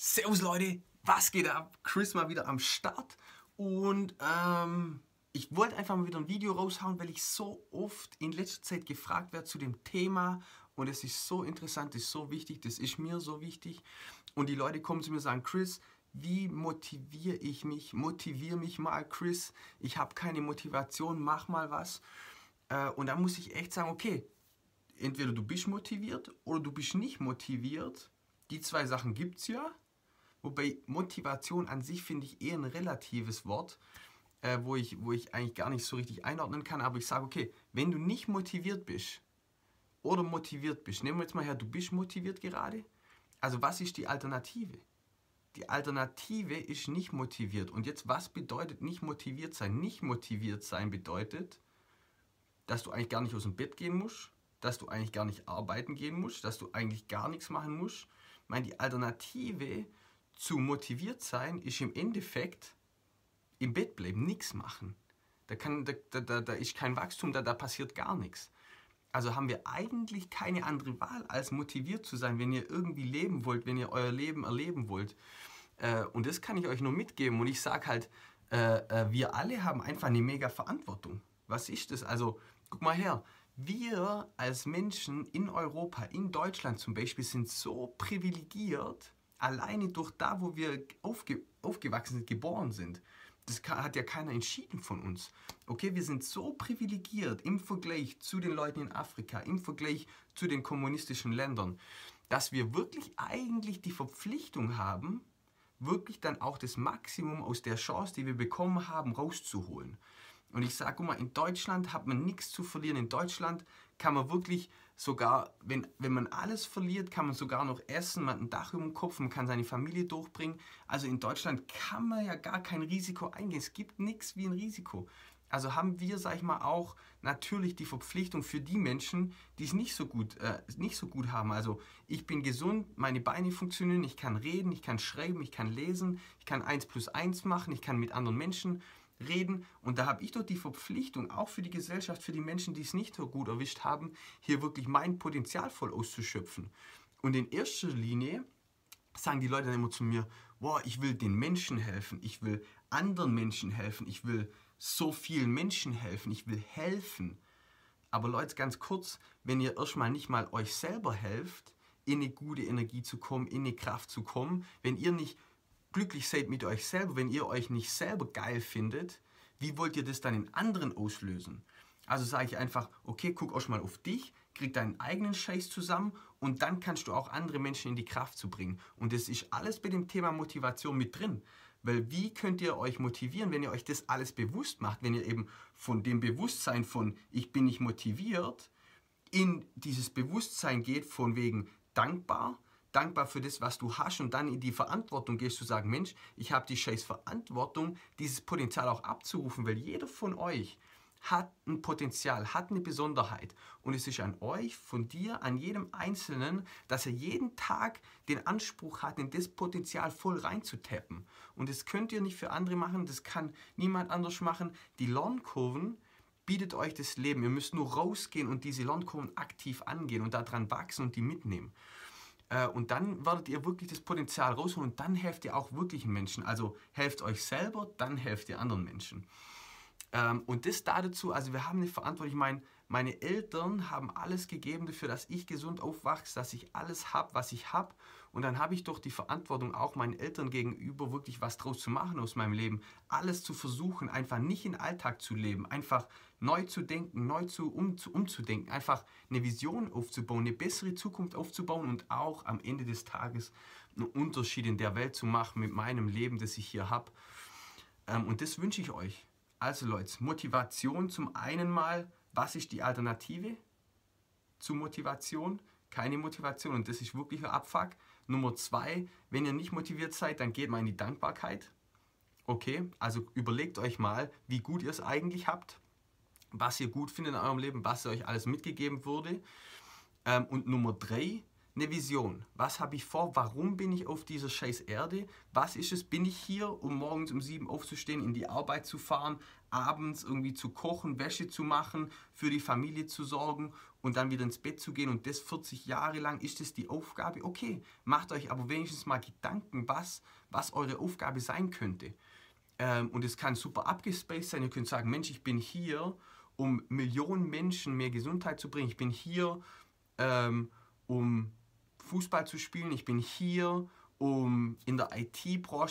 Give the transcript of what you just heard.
Servus Leute, was geht ab? Chris mal wieder am Start und ähm, ich wollte einfach mal wieder ein Video raushauen, weil ich so oft in letzter Zeit gefragt werde zu dem Thema und es ist so interessant, es ist so wichtig, das ist mir so wichtig und die Leute kommen zu mir und sagen, Chris, wie motiviere ich mich? Motiviere mich mal, Chris. Ich habe keine Motivation, mach mal was. Äh, und da muss ich echt sagen, okay, entweder du bist motiviert oder du bist nicht motiviert. Die zwei Sachen gibt es ja. Wobei Motivation an sich finde ich eher ein relatives Wort, äh, wo, ich, wo ich eigentlich gar nicht so richtig einordnen kann. Aber ich sage, okay, wenn du nicht motiviert bist oder motiviert bist, nehmen wir jetzt mal her, du bist motiviert gerade. Also was ist die Alternative? Die Alternative ist nicht motiviert. Und jetzt, was bedeutet nicht motiviert sein? Nicht motiviert sein bedeutet, dass du eigentlich gar nicht aus dem Bett gehen musst, dass du eigentlich gar nicht arbeiten gehen musst, dass du eigentlich gar nichts machen musst. Ich meine, die Alternative zu motiviert sein ist im Endeffekt im Bett bleiben, nichts machen. Da, kann, da, da, da ist kein Wachstum, da, da passiert gar nichts. Also haben wir eigentlich keine andere Wahl, als motiviert zu sein, wenn ihr irgendwie leben wollt, wenn ihr euer Leben erleben wollt. Äh, und das kann ich euch nur mitgeben. Und ich sage halt, äh, äh, wir alle haben einfach eine mega Verantwortung. Was ist das? Also, guck mal her. Wir als Menschen in Europa, in Deutschland zum Beispiel, sind so privilegiert, alleine durch da, wo wir aufge aufgewachsen sind, geboren sind. Das hat ja keiner entschieden von uns. Okay, wir sind so privilegiert im Vergleich zu den Leuten in Afrika, im Vergleich zu den kommunistischen Ländern, dass wir wirklich eigentlich die Verpflichtung haben, wirklich dann auch das Maximum aus der Chance, die wir bekommen haben, rauszuholen. Und ich sage mal, in Deutschland hat man nichts zu verlieren. In Deutschland kann man wirklich sogar, wenn, wenn man alles verliert, kann man sogar noch essen, man hat ein Dach über dem Kopf, man kann seine Familie durchbringen. Also in Deutschland kann man ja gar kein Risiko eingehen. Es gibt nichts wie ein Risiko. Also haben wir, sag ich mal, auch natürlich die Verpflichtung für die Menschen, die es nicht so gut, äh, nicht so gut haben. Also ich bin gesund, meine Beine funktionieren, ich kann reden, ich kann schreiben, ich kann lesen, ich kann eins plus eins machen, ich kann mit anderen Menschen reden. Und da habe ich doch die Verpflichtung, auch für die Gesellschaft, für die Menschen, die es nicht so gut erwischt haben, hier wirklich mein Potenzial voll auszuschöpfen. Und in erster Linie sagen die Leute dann immer zu mir, boah, ich will den Menschen helfen, ich will anderen Menschen helfen, ich will so vielen Menschen helfen, ich will helfen. Aber Leute, ganz kurz, wenn ihr erstmal nicht mal euch selber helft, in eine gute Energie zu kommen, in eine Kraft zu kommen, wenn ihr nicht glücklich seid mit euch selber, wenn ihr euch nicht selber geil findet, wie wollt ihr das dann in anderen auslösen? Also sage ich einfach, okay, guck auch mal auf dich, krieg deinen eigenen Scheiß zusammen und dann kannst du auch andere Menschen in die Kraft zu bringen. Und das ist alles bei dem Thema Motivation mit drin. Weil wie könnt ihr euch motivieren, wenn ihr euch das alles bewusst macht, wenn ihr eben von dem Bewusstsein von ich bin nicht motiviert in dieses Bewusstsein geht von wegen dankbar, dankbar für das, was du hast und dann in die Verantwortung gehst, zu sagen, Mensch, ich habe die scheiß Verantwortung, dieses Potenzial auch abzurufen, weil jeder von euch hat ein Potenzial, hat eine Besonderheit. Und es ist an euch, von dir, an jedem Einzelnen, dass er jeden Tag den Anspruch hat, in das Potenzial voll reinzutappen. Und das könnt ihr nicht für andere machen, das kann niemand anders machen. Die Lernkurven bietet euch das Leben. Ihr müsst nur rausgehen und diese Lernkurven aktiv angehen und daran wachsen und die mitnehmen. Äh, und dann werdet ihr wirklich das Potenzial rausholen und dann helft ihr auch wirklichen Menschen. Also helft euch selber, dann helft ihr anderen Menschen. Ähm, und das da dazu, also wir haben eine Verantwortung. Ich meine, meine Eltern haben alles gegeben dafür, dass ich gesund aufwachse, dass ich alles habe, was ich habe. Und dann habe ich doch die Verantwortung, auch meinen Eltern gegenüber wirklich was draus zu machen aus meinem Leben. Alles zu versuchen, einfach nicht in Alltag zu leben, einfach neu zu denken, neu zu, um, zu, umzudenken, einfach eine Vision aufzubauen, eine bessere Zukunft aufzubauen und auch am Ende des Tages einen Unterschied in der Welt zu machen mit meinem Leben, das ich hier habe. Ähm, und das wünsche ich euch. Also Leute, Motivation zum einen mal, was ist die Alternative zu Motivation? Keine Motivation und das ist wirklich ein Abfuck. Nummer zwei, wenn ihr nicht motiviert seid, dann geht mal in die Dankbarkeit. Okay, also überlegt euch mal, wie gut ihr es eigentlich habt, was ihr gut findet in eurem Leben, was euch alles mitgegeben wurde. Ähm, und Nummer drei, eine Vision. Was habe ich vor? Warum bin ich auf dieser scheiß Erde? Was ist es? Bin ich hier, um morgens um sieben aufzustehen, in die Arbeit zu fahren, abends irgendwie zu kochen, Wäsche zu machen, für die Familie zu sorgen und dann wieder ins Bett zu gehen und das 40 Jahre lang, ist das die Aufgabe? Okay, macht euch aber wenigstens mal Gedanken, was, was eure Aufgabe sein könnte. Ähm, und es kann super abgespaced sein. Ihr könnt sagen, Mensch, ich bin hier, um Millionen Menschen mehr Gesundheit zu bringen. Ich bin hier, ähm, um Fußball zu spielen. Ich bin hier, um in der IT-Branche